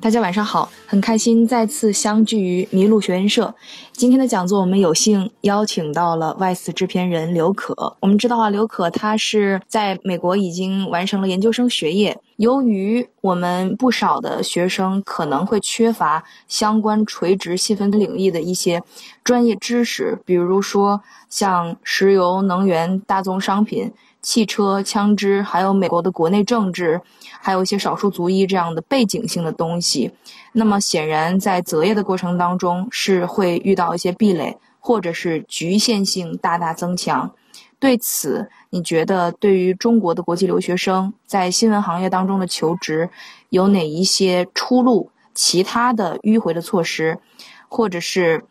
大家晚上好，很开心再次相聚于麋鹿学院社。今天的讲座，我们有幸邀请到了外事制片人刘可。我们知道啊，刘可他是在美国已经完成了研究生学业。由于我们不少的学生可能会缺乏相关垂直细分领域的一些专业知识，比如说像石油、能源、大宗商品。汽车、枪支，还有美国的国内政治，还有一些少数族裔这样的背景性的东西，那么显然在择业的过程当中是会遇到一些壁垒，或者是局限性大大增强。对此，你觉得对于中国的国际留学生在新闻行业当中的求职，有哪一些出路？其他的迂回的措施，或者是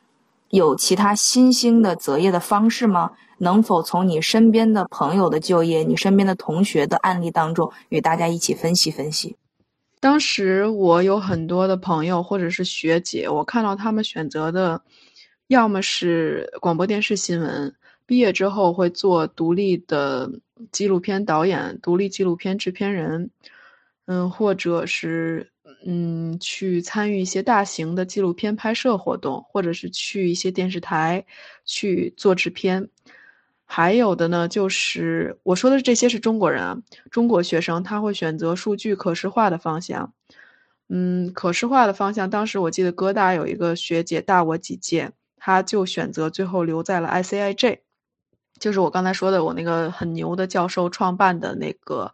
有其他新兴的择业的方式吗？能否从你身边的朋友的就业、你身边的同学的案例当中，与大家一起分析分析？当时我有很多的朋友或者是学姐，我看到他们选择的，要么是广播电视新闻，毕业之后会做独立的纪录片导演、独立纪录片制片人，嗯，或者是嗯去参与一些大型的纪录片拍摄活动，或者是去一些电视台去做制片。还有的呢，就是我说的这些是中国人啊，中国学生他会选择数据可视化的方向。嗯，可视化的方向，当时我记得哥大有一个学姐大我几届，她就选择最后留在了 ICIJ，就是我刚才说的我那个很牛的教授创办的那个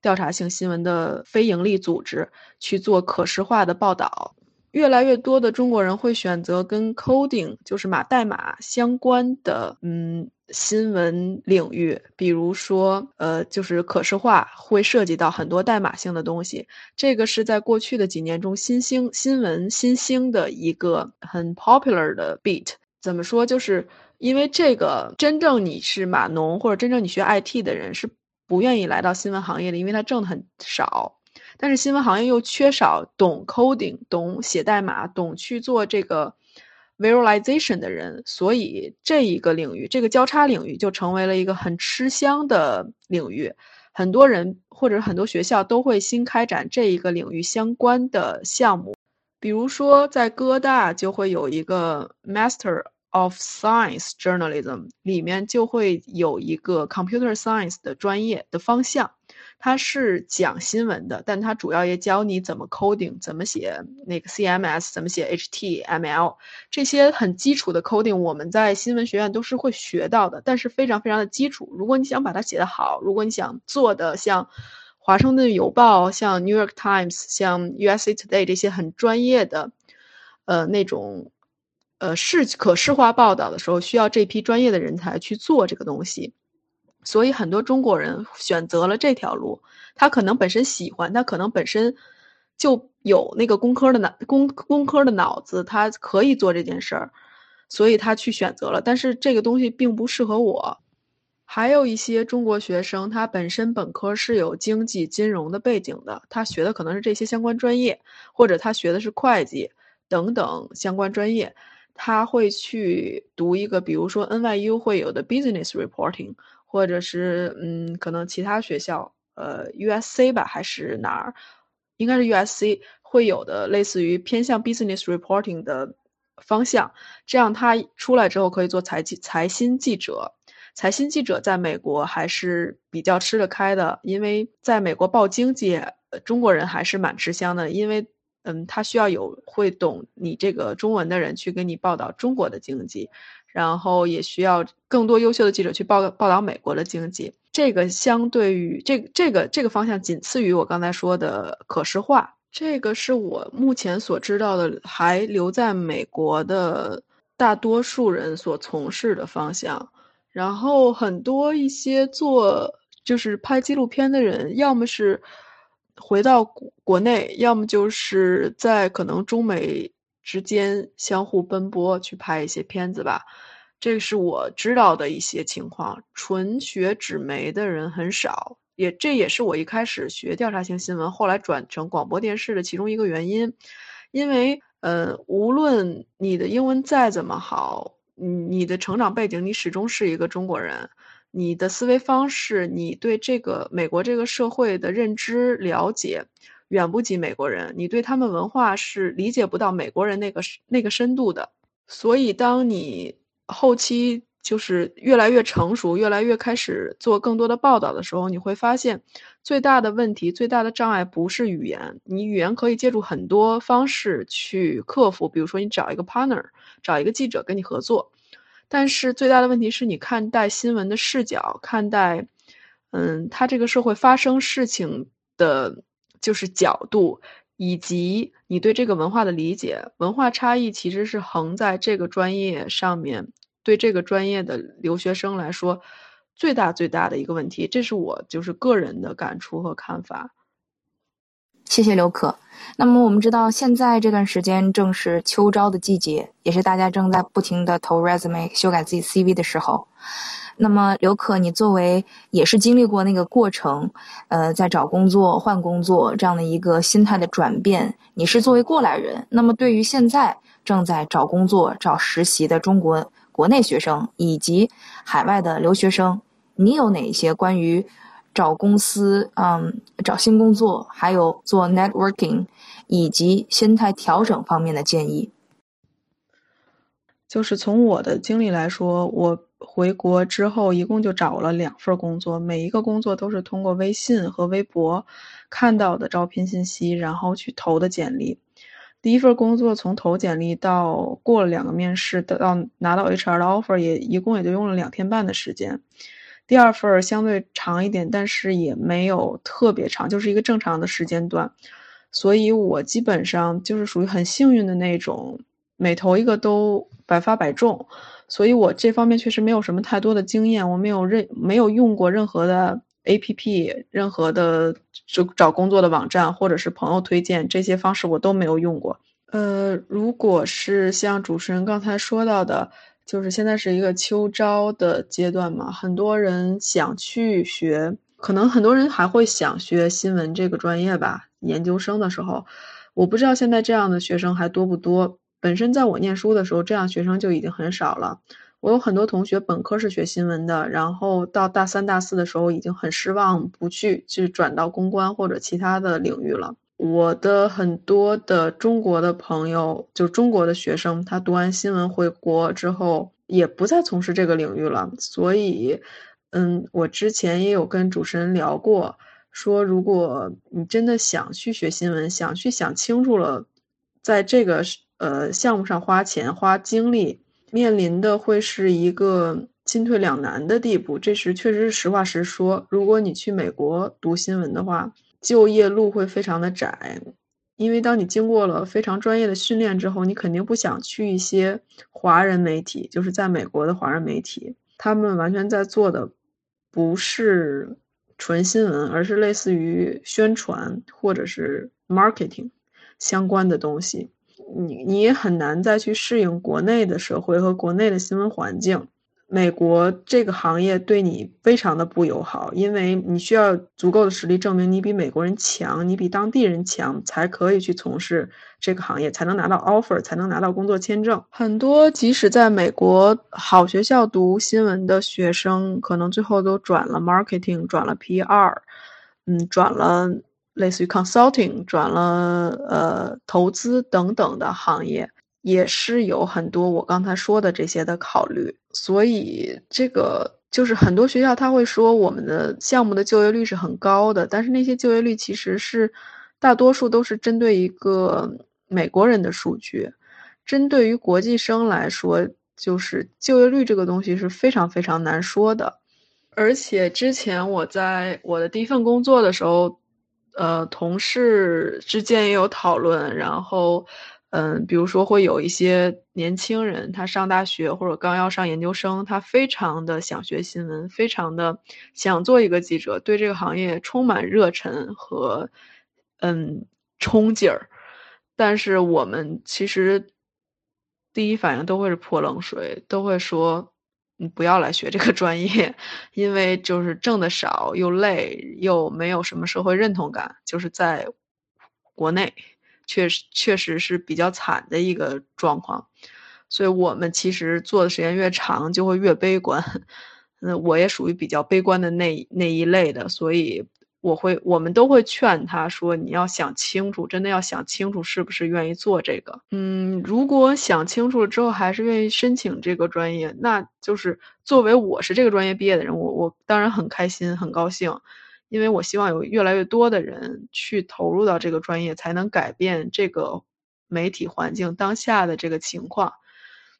调查性新闻的非营利组织去做可视化的报道。越来越多的中国人会选择跟 coding，就是码代码相关的，嗯。新闻领域，比如说，呃，就是可视化会涉及到很多代码性的东西。这个是在过去的几年中新兴新闻新兴的一个很 popular 的 beat。怎么说？就是因为这个，真正你是码农或者真正你学 IT 的人是不愿意来到新闻行业的，因为他挣的很少。但是新闻行业又缺少懂 coding、懂写代码、懂去做这个。visualization 的人，所以这一个领域，这个交叉领域就成为了一个很吃香的领域。很多人或者很多学校都会新开展这一个领域相关的项目，比如说在哥大就会有一个 Master of Science Journalism，里面就会有一个 Computer Science 的专业的方向。它是讲新闻的，但它主要也教你怎么 coding，怎么写那个 CMS，怎么写 HTML 这些很基础的 coding，我们在新闻学院都是会学到的，但是非常非常的基础。如果你想把它写得好，如果你想做的像华盛顿邮报、像 New York Times、像 USA Today 这些很专业的，呃，那种呃是可视化报道的时候，需要这批专业的人才去做这个东西。所以很多中国人选择了这条路，他可能本身喜欢，他可能本身就有那个工科的脑工工科的脑子，他可以做这件事儿，所以他去选择了。但是这个东西并不适合我。还有一些中国学生，他本身本科是有经济金融的背景的，他学的可能是这些相关专业，或者他学的是会计等等相关专业，他会去读一个，比如说 NYU 会有的 Business Reporting。或者是嗯，可能其他学校，呃，USC 吧，还是哪儿，应该是 USC 会有的，类似于偏向 business reporting 的方向。这样他出来之后可以做财经财新记者。财新记者在美国还是比较吃得开的，因为在美国报经济，中国人还是蛮吃香的，因为嗯，他需要有会懂你这个中文的人去给你报道中国的经济。然后也需要更多优秀的记者去报报道美国的经济。这个相对于这这个这个方向，仅次于我刚才说的可视化。这个是我目前所知道的还留在美国的大多数人所从事的方向。然后很多一些做就是拍纪录片的人，要么是回到国国内，要么就是在可能中美。之间相互奔波去拍一些片子吧，这是我知道的一些情况。纯学纸媒的人很少，也这也是我一开始学调查性新闻，后来转成广播电视的其中一个原因。因为，呃，无论你的英文再怎么好，你的成长背景，你始终是一个中国人，你的思维方式，你对这个美国这个社会的认知了解。远不及美国人，你对他们文化是理解不到美国人那个那个深度的。所以，当你后期就是越来越成熟，越来越开始做更多的报道的时候，你会发现最大的问题、最大的障碍不是语言，你语言可以借助很多方式去克服，比如说你找一个 partner，找一个记者跟你合作。但是最大的问题是你看待新闻的视角，看待，嗯，他这个社会发生事情的，就是角度，以及你对这个文化的理解，文化差异其实是横在这个专业上面，对这个专业的留学生来说，最大最大的一个问题，这是我就是个人的感触和看法。谢谢刘可。那么我们知道，现在这段时间正是秋招的季节，也是大家正在不停的投 resume、修改自己 CV 的时候。那么刘可，你作为也是经历过那个过程，呃，在找工作、换工作这样的一个心态的转变，你是作为过来人。那么对于现在正在找工作、找实习的中国国内学生以及海外的留学生，你有哪一些关于？找公司，嗯，找新工作，还有做 networking，以及心态调整方面的建议。就是从我的经历来说，我回国之后一共就找了两份工作，每一个工作都是通过微信和微博看到的招聘信息，然后去投的简历。第一份工作从投简历到过了两个面试，到拿到 HR 的 offer，也一共也就用了两天半的时间。第二份相对长一点，但是也没有特别长，就是一个正常的时间段，所以我基本上就是属于很幸运的那种，每投一个都百发百中，所以我这方面确实没有什么太多的经验，我没有任没有用过任何的 APP，任何的就找工作的网站或者是朋友推荐这些方式我都没有用过。呃，如果是像主持人刚才说到的。就是现在是一个秋招的阶段嘛，很多人想去学，可能很多人还会想学新闻这个专业吧。研究生的时候，我不知道现在这样的学生还多不多。本身在我念书的时候，这样学生就已经很少了。我有很多同学本科是学新闻的，然后到大三、大四的时候已经很失望，不去，去转到公关或者其他的领域了。我的很多的中国的朋友，就中国的学生，他读完新闻回国之后，也不再从事这个领域了。所以，嗯，我之前也有跟主持人聊过，说如果你真的想去学新闻，想去想清楚了，在这个呃项目上花钱花精力，面临的会是一个进退两难的地步。这是确实是实话实说。如果你去美国读新闻的话。就业路会非常的窄，因为当你经过了非常专业的训练之后，你肯定不想去一些华人媒体，就是在美国的华人媒体，他们完全在做的不是纯新闻，而是类似于宣传或者是 marketing 相关的东西，你你也很难再去适应国内的社会和国内的新闻环境。美国这个行业对你非常的不友好，因为你需要足够的实力证明你比美国人强，你比当地人强，才可以去从事这个行业，才能拿到 offer，才能拿到工作签证。很多即使在美国好学校读新闻的学生，可能最后都转了 marketing，转了 PR，嗯，转了类似于 consulting，转了呃投资等等的行业。也是有很多我刚才说的这些的考虑，所以这个就是很多学校他会说我们的项目的就业率是很高的，但是那些就业率其实是大多数都是针对一个美国人的数据，针对于国际生来说，就是就业率这个东西是非常非常难说的。而且之前我在我的第一份工作的时候，呃，同事之间也有讨论，然后。嗯，比如说会有一些年轻人，他上大学或者刚要上研究生，他非常的想学新闻，非常的想做一个记者，对这个行业充满热忱和嗯冲劲儿。但是我们其实第一反应都会是泼冷水，都会说你不要来学这个专业，因为就是挣的少，又累，又没有什么社会认同感，就是在国内。确实，确实是比较惨的一个状况，所以我们其实做的时间越长，就会越悲观。嗯，我也属于比较悲观的那那一类的，所以我会，我们都会劝他说：“你要想清楚，真的要想清楚，是不是愿意做这个？嗯，如果想清楚了之后还是愿意申请这个专业，那就是作为我是这个专业毕业的人，我我当然很开心，很高兴，因为我希望有越来越多的人去投入到这个专业，才能改变这个媒体环境当下的这个情况。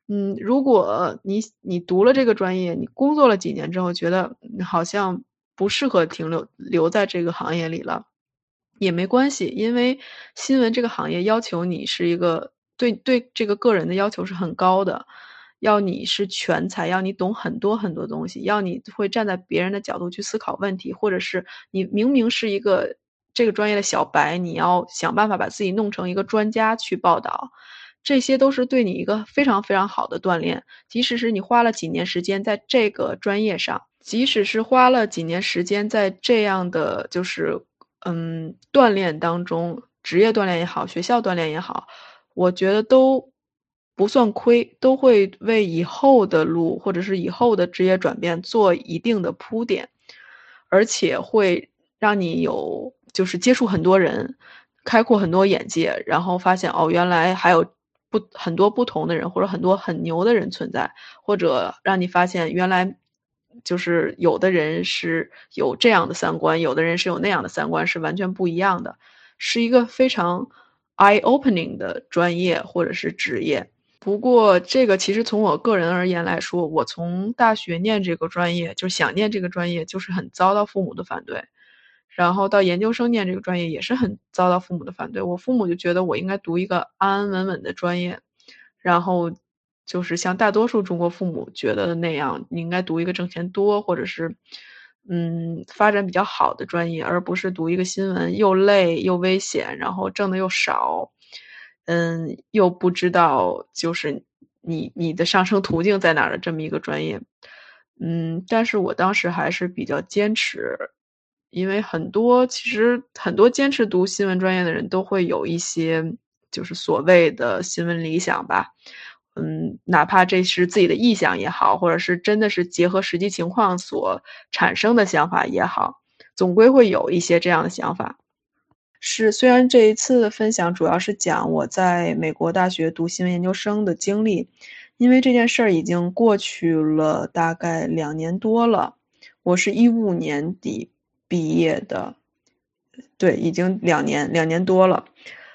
嗯，如果你你读了这个专业，你工作了几年之后，觉得好像。不适合停留留在这个行业里了，也没关系，因为新闻这个行业要求你是一个对对这个个人的要求是很高的，要你是全才，要你懂很多很多东西，要你会站在别人的角度去思考问题，或者是你明明是一个这个专业的小白，你要想办法把自己弄成一个专家去报道，这些都是对你一个非常非常好的锻炼，即使是你花了几年时间在这个专业上。即使是花了几年时间在这样的就是嗯锻炼当中，职业锻炼也好，学校锻炼也好，我觉得都不算亏，都会为以后的路或者是以后的职业转变做一定的铺垫，而且会让你有就是接触很多人，开阔很多眼界，然后发现哦，原来还有不很多不同的人，或者很多很牛的人存在，或者让你发现原来。就是有的人是有这样的三观，有的人是有那样的三观，是完全不一样的，是一个非常 eye opening 的专业或者是职业。不过这个其实从我个人而言来说，我从大学念这个专业，就想念这个专业，就是很遭到父母的反对。然后到研究生念这个专业，也是很遭到父母的反对。我父母就觉得我应该读一个安安稳稳的专业，然后。就是像大多数中国父母觉得的那样，你应该读一个挣钱多或者是，嗯，发展比较好的专业，而不是读一个新闻又累又危险，然后挣的又少，嗯，又不知道就是你你的上升途径在哪儿的这么一个专业，嗯，但是我当时还是比较坚持，因为很多其实很多坚持读新闻专业的人都会有一些就是所谓的新闻理想吧。嗯，哪怕这是自己的臆想也好，或者是真的是结合实际情况所产生的想法也好，总归会有一些这样的想法。是，虽然这一次的分享主要是讲我在美国大学读新闻研究生的经历，因为这件事儿已经过去了大概两年多了。我是一五年底毕业的，对，已经两年两年多了。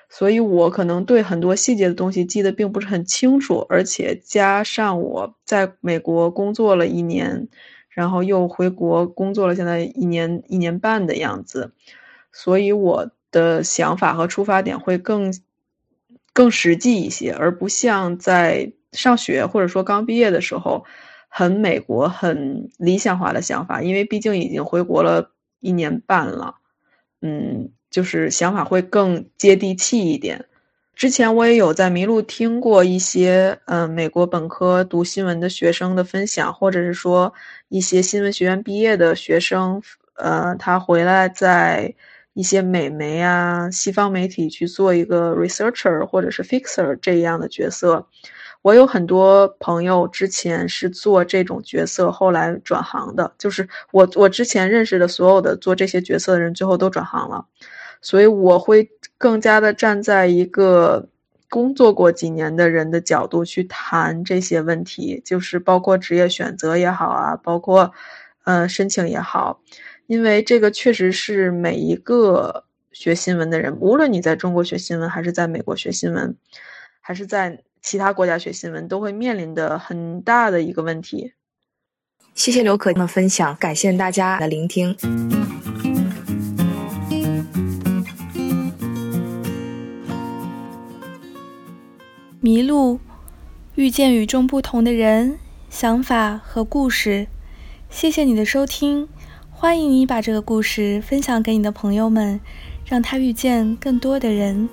所以我可能对很多细节的东西记得并不是很清楚，而且加上我在美国工作了一年，然后又回国工作了，现在一年一年半的样子，所以我的想法和出发点会更更实际一些，而不像在上学或者说刚毕业的时候，很美国、很理想化的想法，因为毕竟已经回国了一年半了，嗯。就是想法会更接地气一点。之前我也有在麋鹿听过一些，嗯，美国本科读新闻的学生的分享，或者是说一些新闻学院毕业的学生，呃，他回来在一些美媒啊、西方媒体去做一个 researcher 或者是 fixer 这样的角色。我有很多朋友之前是做这种角色，后来转行的。就是我我之前认识的所有的做这些角色的人，最后都转行了。所以我会更加的站在一个工作过几年的人的角度去谈这些问题，就是包括职业选择也好啊，包括，呃，申请也好，因为这个确实是每一个学新闻的人，无论你在中国学新闻，还是在美国学新闻，还是在其他国家学新闻，都会面临的很大的一个问题。谢谢刘可的分享，感谢大家的聆听。迷路，遇见与众不同的人、想法和故事。谢谢你的收听，欢迎你把这个故事分享给你的朋友们，让他遇见更多的人。